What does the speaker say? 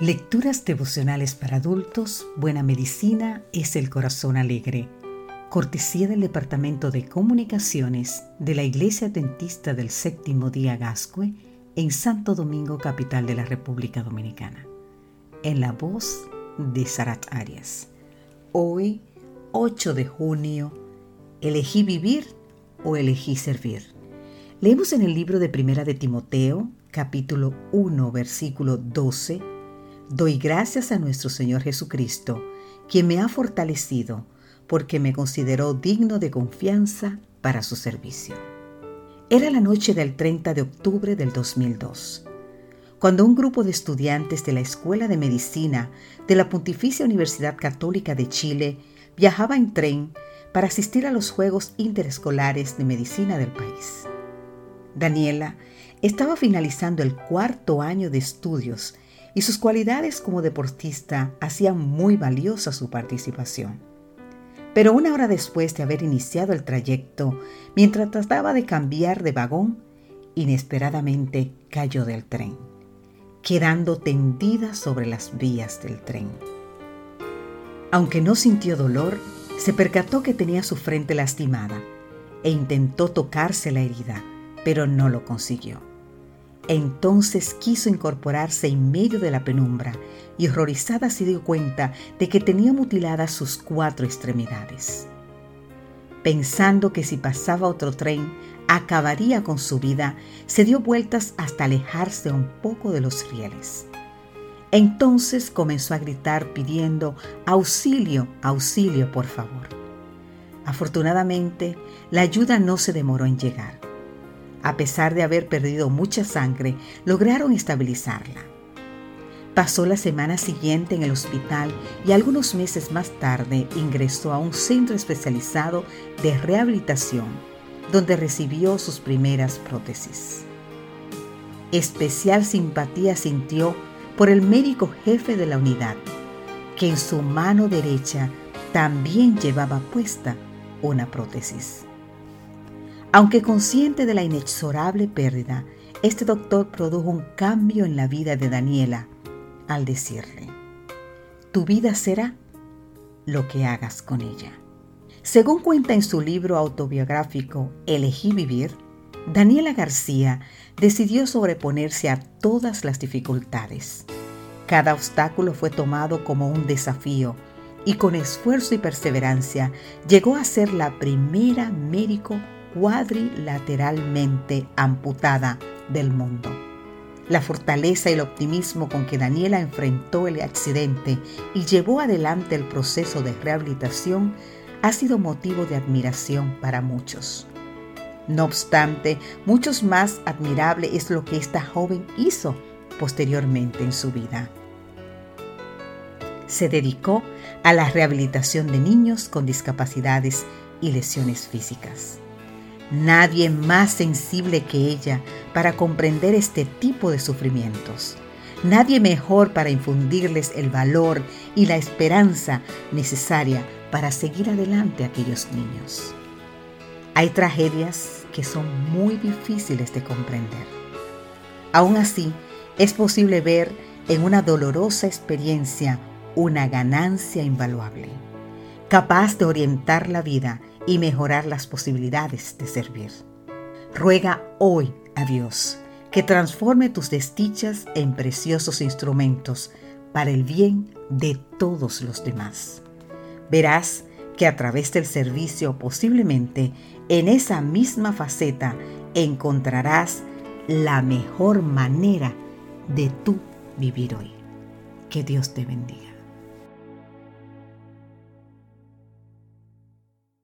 Lecturas devocionales para adultos, Buena Medicina es el Corazón Alegre. Cortesía del Departamento de Comunicaciones de la Iglesia Dentista del Séptimo Día Gascue en Santo Domingo, capital de la República Dominicana. En la voz de Sarat Arias. Hoy, 8 de junio, ¿elegí vivir o elegí servir? Leemos en el libro de Primera de Timoteo, capítulo 1, versículo 12 Doy gracias a nuestro Señor Jesucristo, quien me ha fortalecido porque me consideró digno de confianza para su servicio. Era la noche del 30 de octubre del 2002, cuando un grupo de estudiantes de la Escuela de Medicina de la Pontificia Universidad Católica de Chile viajaba en tren para asistir a los Juegos Interescolares de Medicina del país. Daniela estaba finalizando el cuarto año de estudios y sus cualidades como deportista hacían muy valiosa su participación. Pero una hora después de haber iniciado el trayecto, mientras trataba de cambiar de vagón, inesperadamente cayó del tren, quedando tendida sobre las vías del tren. Aunque no sintió dolor, se percató que tenía su frente lastimada e intentó tocarse la herida, pero no lo consiguió. Entonces quiso incorporarse en medio de la penumbra y horrorizada se dio cuenta de que tenía mutiladas sus cuatro extremidades. Pensando que si pasaba otro tren acabaría con su vida, se dio vueltas hasta alejarse un poco de los rieles. Entonces comenzó a gritar pidiendo auxilio, auxilio, por favor. Afortunadamente, la ayuda no se demoró en llegar. A pesar de haber perdido mucha sangre, lograron estabilizarla. Pasó la semana siguiente en el hospital y algunos meses más tarde ingresó a un centro especializado de rehabilitación, donde recibió sus primeras prótesis. Especial simpatía sintió por el médico jefe de la unidad, que en su mano derecha también llevaba puesta una prótesis. Aunque consciente de la inexorable pérdida, este doctor produjo un cambio en la vida de Daniela al decirle, tu vida será lo que hagas con ella. Según cuenta en su libro autobiográfico Elegí vivir, Daniela García decidió sobreponerse a todas las dificultades. Cada obstáculo fue tomado como un desafío y con esfuerzo y perseverancia llegó a ser la primera médico cuadrilateralmente amputada del mundo. La fortaleza y el optimismo con que Daniela enfrentó el accidente y llevó adelante el proceso de rehabilitación ha sido motivo de admiración para muchos. No obstante, muchos más admirable es lo que esta joven hizo posteriormente en su vida. Se dedicó a la rehabilitación de niños con discapacidades y lesiones físicas. Nadie más sensible que ella para comprender este tipo de sufrimientos. Nadie mejor para infundirles el valor y la esperanza necesaria para seguir adelante aquellos niños. Hay tragedias que son muy difíciles de comprender. Aún así, es posible ver en una dolorosa experiencia una ganancia invaluable, capaz de orientar la vida y mejorar las posibilidades de servir. Ruega hoy a Dios que transforme tus desdichas en preciosos instrumentos para el bien de todos los demás. Verás que a través del servicio posiblemente en esa misma faceta encontrarás la mejor manera de tú vivir hoy. Que Dios te bendiga.